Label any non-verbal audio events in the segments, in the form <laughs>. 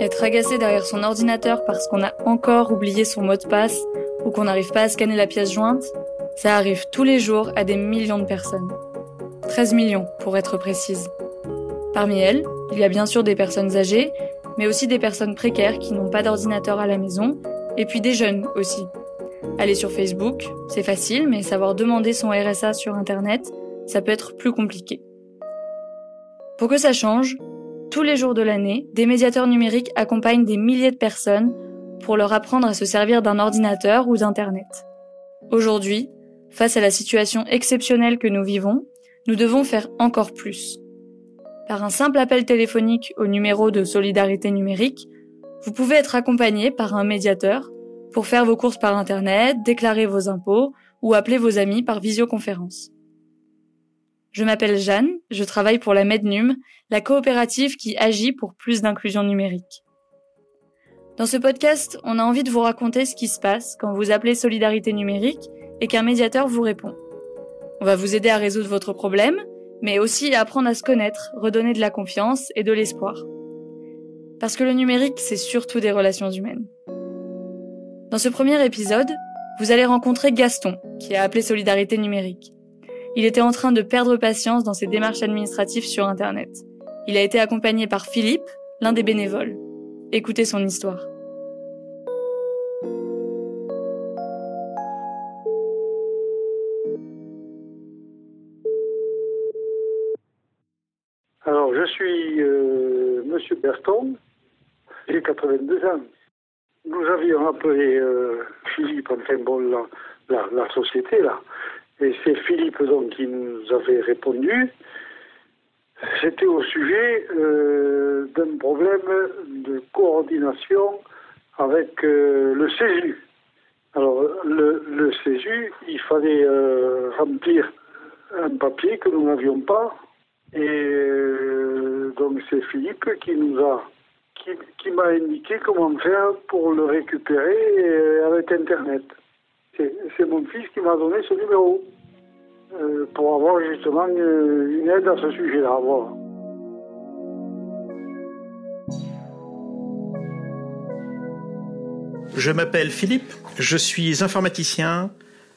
Être agacé derrière son ordinateur parce qu'on a encore oublié son mot de passe ou qu'on n'arrive pas à scanner la pièce jointe, ça arrive tous les jours à des millions de personnes. 13 millions pour être précise. Parmi elles, il y a bien sûr des personnes âgées, mais aussi des personnes précaires qui n'ont pas d'ordinateur à la maison, et puis des jeunes aussi. Aller sur Facebook, c'est facile, mais savoir demander son RSA sur Internet, ça peut être plus compliqué. Pour que ça change, tous les jours de l'année, des médiateurs numériques accompagnent des milliers de personnes pour leur apprendre à se servir d'un ordinateur ou d'Internet. Aujourd'hui, face à la situation exceptionnelle que nous vivons, nous devons faire encore plus. Par un simple appel téléphonique au numéro de solidarité numérique, vous pouvez être accompagné par un médiateur pour faire vos courses par Internet, déclarer vos impôts ou appeler vos amis par visioconférence. Je m'appelle Jeanne, je travaille pour la Mednum, la coopérative qui agit pour plus d'inclusion numérique. Dans ce podcast, on a envie de vous raconter ce qui se passe quand vous appelez Solidarité numérique et qu'un médiateur vous répond. On va vous aider à résoudre votre problème, mais aussi à apprendre à se connaître, redonner de la confiance et de l'espoir. Parce que le numérique, c'est surtout des relations humaines. Dans ce premier épisode, vous allez rencontrer Gaston, qui a appelé Solidarité numérique. Il était en train de perdre patience dans ses démarches administratives sur Internet. Il a été accompagné par Philippe, l'un des bénévoles. Écoutez son histoire. Alors, je suis euh, Monsieur Berton, j'ai 82 ans. Nous avions appelé euh, Philippe, enfin bon, la, la, la, société là, et c'est Philippe donc qui nous avait répondu. C'était au sujet euh, d'un problème de coordination avec euh, le CESU. Alors, le, le CESU, il fallait euh, remplir un papier que nous n'avions pas. Et donc, c'est Philippe qui nous a, qui, m'a indiqué comment faire pour le récupérer avec Internet. C'est mon fils qui m'a donné ce numéro euh, pour avoir justement une, une aide à ce sujet-là. Voilà. Je m'appelle Philippe, je suis informaticien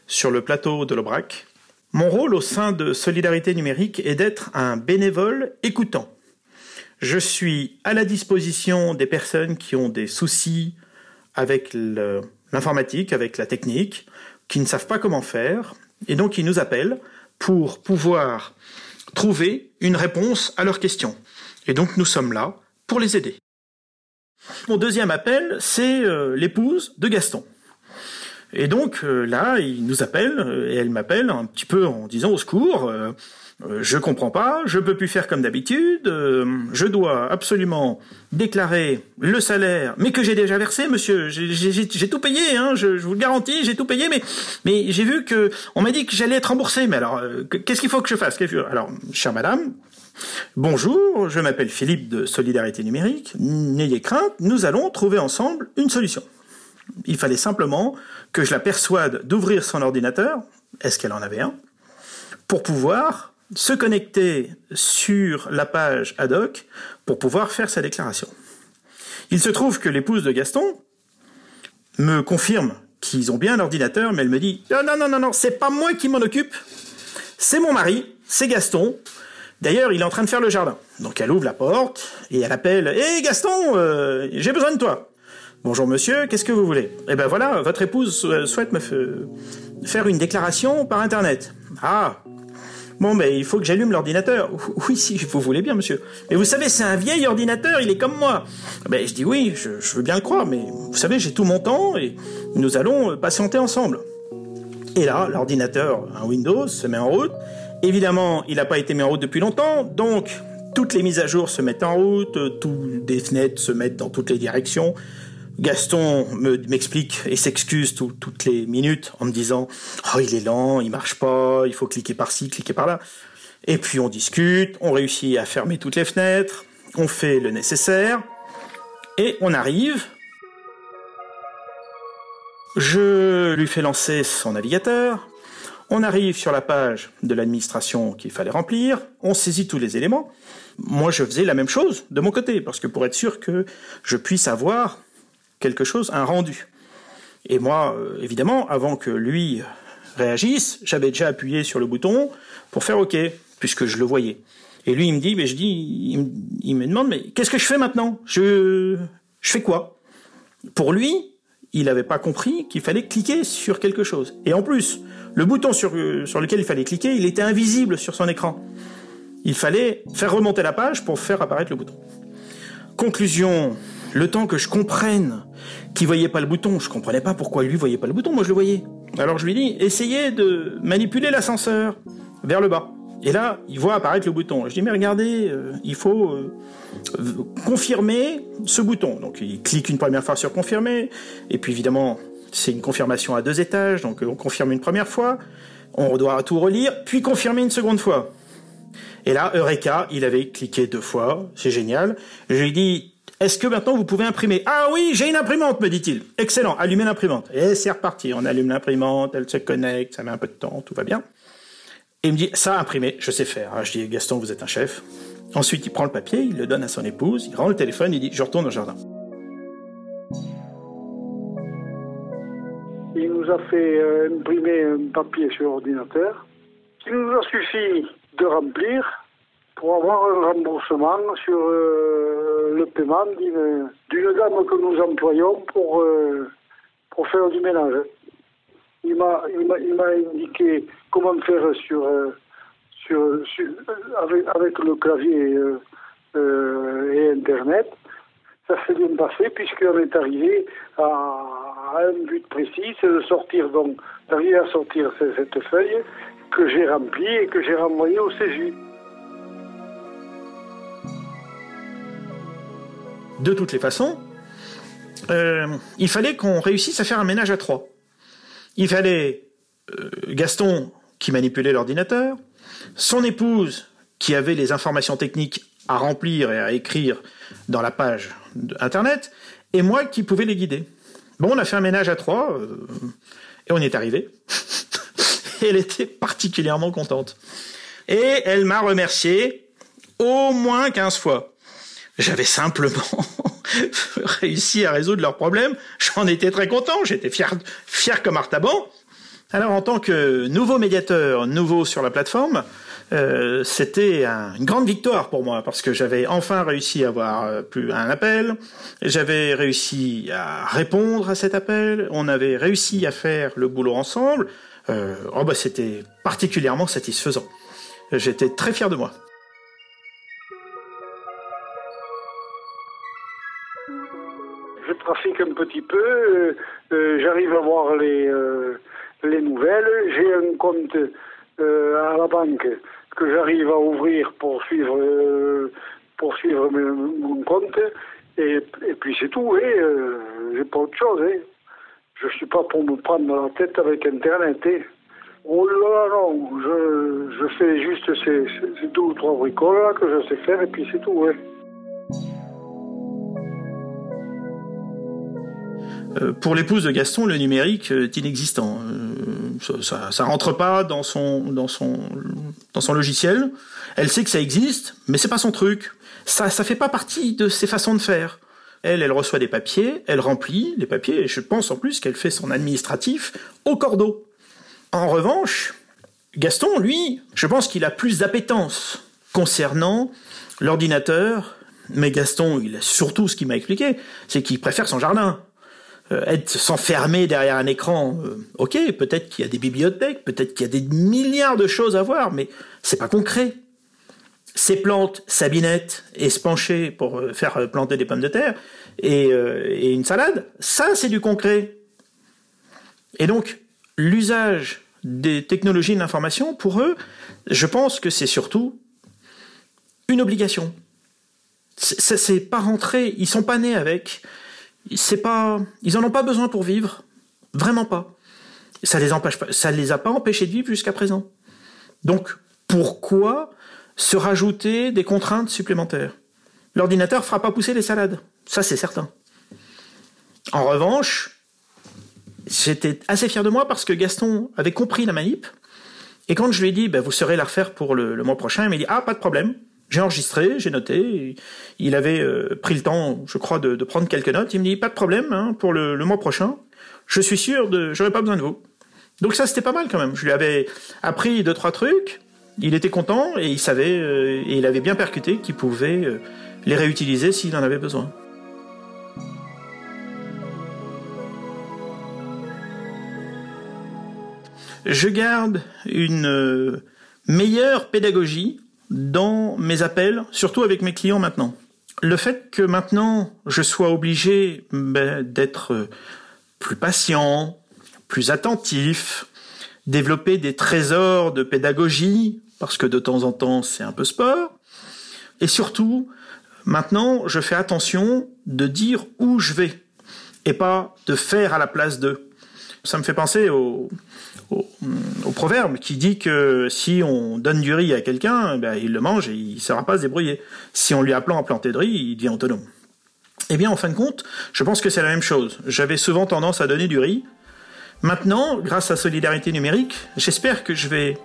sur le plateau de l'Aubrac. Mon rôle au sein de Solidarité numérique est d'être un bénévole écoutant. Je suis à la disposition des personnes qui ont des soucis avec l'informatique, avec la technique, qui ne savent pas comment faire, et donc ils nous appellent pour pouvoir trouver une réponse à leurs questions. Et donc nous sommes là pour les aider. Mon deuxième appel, c'est euh, l'épouse de Gaston. Et donc euh, là, il nous appelle euh, et elle m'appelle un petit peu en disant au secours. Euh, je comprends pas, je peux plus faire comme d'habitude, je dois absolument déclarer le salaire, mais que j'ai déjà versé, monsieur. J'ai tout payé, hein, je, je, vous le garantis, j'ai tout payé, mais mais j'ai vu que on m'a dit que j'allais être remboursé. Mais alors, qu'est-ce qu'il faut que je fasse Alors, chère madame, Bonjour, je m'appelle Philippe de Solidarité Numérique. N'ayez crainte, nous allons trouver ensemble une solution. Il fallait simplement que je la persuade d'ouvrir son ordinateur, est-ce qu'elle en avait un, pour pouvoir se connecter sur la page ad hoc pour pouvoir faire sa déclaration. Il se trouve que l'épouse de Gaston me confirme qu'ils ont bien un ordinateur, mais elle me dit non, non, non, non, non, c'est pas moi qui m'en occupe, c'est mon mari, c'est Gaston, D'ailleurs, il est en train de faire le jardin. Donc elle ouvre la porte et elle appelle Hé Gaston, euh, j'ai besoin de toi. Bonjour monsieur, qu'est-ce que vous voulez? Eh ben voilà, votre épouse souhaite me faire une déclaration par internet. Ah Bon, ben il faut que j'allume l'ordinateur. <laughs> Oui, si vous voulez bien, monsieur. Mais vous savez, c'est un vieil ordinateur, il est comme moi. Ben je dis oui, je, veux bien le croire, mais vous savez, j'ai tout mon temps et nous allons patienter ensemble. Et là, l'ordinateur, un Windows, se met en route Évidemment, il n'a pas été mis en route depuis longtemps, donc toutes les mises à jour se mettent en route, euh, toutes les fenêtres se mettent dans toutes les directions. Gaston m'explique et s'excuse toutes les minutes en me disant Oh, il est lent, il marche pas, il faut cliquer par-ci, cliquer par-là. Et puis on discute, on réussit à fermer toutes les fenêtres, on fait le nécessaire, et on arrive. Je lui fais lancer son navigateur, on arrive sur la page de l'administration qu'il fallait remplir, on saisit tous les éléments, moi je faisais la même chose de mon côté, parce que pour être sûr que je puisse avoir quelque chose, un rendu. Et moi, euh, évidemment, avant que lui réagisse, j'avais déjà appuyé sur le bouton pour faire OK, puisque je le voyais. Et lui, il me dit, mais je dis, il me, demande, mais qu'est-ce que je fais maintenant? Je, je fais quoi? Pour lui, il n'avait pas compris qu'il fallait cliquer sur quelque chose. Et en plus, le bouton sur, sur lequel il fallait cliquer, il était invisible sur son écran. Il fallait faire remonter la page pour faire apparaître le bouton. Conclusion, le temps que je comprenne qu'il voyait pas le bouton, je comprenais pas pourquoi lui voyait pas le bouton, moi je le voyais. Alors je lui dis, essayez de manipuler l'ascenseur vers le bas. Et là, il voit apparaître le bouton. Je dis, mais regardez, euh, il faut euh, confirmer ce bouton. Donc il clique une première fois sur confirmer, et puis évidemment, c'est une confirmation à deux étages, donc on confirme une première fois, on doit tout relire, puis confirmer une seconde fois. Et là, Eureka, il avait cliqué deux fois, c'est génial. Je lui ai dit, est-ce que maintenant vous pouvez imprimer? Ah oui, j'ai une imprimante, me dit-il. Excellent, allumez l'imprimante. Et c'est reparti, on allume l'imprimante, elle se connecte, ça met un peu de temps, tout va bien. Et il me dit, ça, imprimer, je sais faire. Je dis, Gaston, vous êtes un chef. Ensuite, il prend le papier, il le donne à son épouse, il rend le téléphone, il dit, je retourne au jardin. Il nous a fait euh, imprimer un papier sur ordinateur qui nous a suffi de remplir pour avoir un remboursement sur euh, le paiement d'une dame que nous employons pour, euh, pour faire du ménage. Il m'a indiqué comment faire sur, euh, sur, avec, avec, le clavier et Internet. Ça s'est bien passé puisqu'on est arrivé à, un but précis, c'est de sortir donc, d'arriver à sortir cette feuille que j'ai remplie et que j'ai renvoyée au CESU. De toutes les façons, euh, il fallait qu'on réussisse à faire un ménage à trois. Il fallait euh, Gaston qui manipulait l'ordinateur, son épouse qui avait les informations techniques à remplir et à écrire dans la page Internet, et moi qui pouvais les guider. Bon, on a fait un ménage à trois, euh, et on y est arrivé. <laughs> elle était particulièrement contente. Et elle m'a remercié au moins 15 fois. J'avais simplement <laughs> réussi à résoudre leurs problèmes. J'en étais très content. J'étais fier, fier comme Artaban. Alors, en tant que nouveau médiateur, nouveau sur la plateforme, euh, c'était une grande victoire pour moi parce que j'avais enfin réussi à avoir euh, plus un appel, j'avais réussi à répondre à cet appel, on avait réussi à faire le boulot ensemble. Euh, oh bah c'était particulièrement satisfaisant. J'étais très fier de moi. Trafique un petit peu, euh, euh, j'arrive à voir les, euh, les nouvelles, j'ai un compte à la banque que j'arrive à ouvrir pour suivre, pour suivre mon compte, et, et puis c'est tout, hein, j'ai pas autre chose. Hein. Je suis pas pour me prendre la tête avec Internet. Hein. Oh là non, je, je fais juste ces, ces, deux ou trois bricoles là que je sais faire et puis c'est tout. Hein. Pour l'épouse de Gaston, le numérique est inexistant. Euh, ça, ça, rentre pas dans son dans son dans son logiciel. Elle sait que ça existe, mais c'est pas son truc. Ça ça fait pas partie de ses façons de faire. Elle, elle reçoit des papiers, elle remplit les papiers, et je pense en plus qu'elle fait son administratif au cordeau. En revanche, Gaston, lui, je pense qu'il a plus d'appétence concernant l'ordinateur, mais Gaston, il a surtout ce qu'il m'a expliqué, c'est qu'il préfère son jardin. Euh, être s'enfermer derrière un écran, euh, ok, peut-être qu'il y a des bibliothèques, peut-être qu'il y a des milliards de choses à voir, mais c'est pas concret. Ces plantes, sa binette et se pencher pour euh, faire planter des pommes de terre et, et une salade, ça c'est du concret. Et donc l'usage des technologies de l'information, pour eux, je pense que c'est surtout une obligation. C'est pas rentré, ils sont pas nés avec c'est pas, ils en ont pas besoin pour vivre, vraiment pas. Ça les empêche pas, ça les a pas empêchés de vivre jusqu'à présent. Donc pourquoi se rajouter des contraintes supplémentaires? L'ordinateur fera pas pousser les salades, ça c'est certain. En revanche, j'étais assez fier de moi parce que Gaston avait compris la manip. Et quand je lui ai dit, bah, vous serez la refaire pour le mois prochain, il m'a dit, ah, pas de problème, J'ai enregistré, j'ai noté. Il avait euh, pris le temps, je crois, de, prendre quelques notes. Il me dit pas de problème hein, pour le, mois prochain. Je suis sûr de, j'aurai pas besoin de vous. Donc ça, c'était pas mal quand même. Je lui avais appris deux trois trucs. Il était content et il savait euh, et il avait bien percuté qu'il pouvait euh, les réutiliser s'il en avait besoin. Je garde une meilleure pédagogie dans mes appels, surtout avec mes clients maintenant. Le fait que maintenant je sois obligé ben, d'être euh, plus patient, plus attentif, développer des trésors de pédagogie, parce que de temps en temps c'est un peu sport, et surtout, maintenant je fais attention de dire où je vais, et pas de faire à la place d'eux. Ça me fait penser au, proverbe qui dit que si on donne du riz à quelqu'un, ben, il le mange et il ne saura pas se débrouiller. Si on lui apprend à planter de riz, il devient autonome. Eh bien, en fin de compte, je pense que c'est la même chose. J'avais souvent tendance à donner du riz. Maintenant, grâce à Solidarité numérique, j'espère que je vais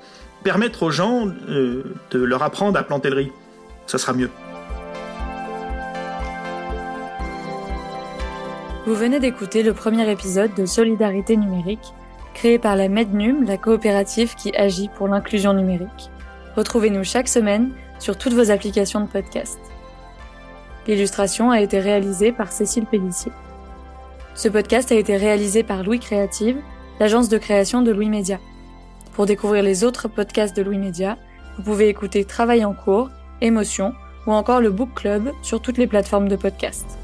permettre aux gens euh, de leur apprendre à planter le riz. Ça sera mieux. Vous venez d'écouter le premier épisode de Solidarité numérique, créé par la Mednum, la coopérative qui agit pour l'inclusion numérique. Retrouvez-nous chaque semaine sur toutes vos applications de podcast. L'illustration a été réalisée par Cécile Pellissier. Ce podcast a été réalisé par Louis Créative, l'agence de création de Louis Média. Pour découvrir les autres podcasts de Louis Média, vous pouvez écouter Travail en cours, Émotion ou encore le Book Club sur toutes les plateformes de podcast.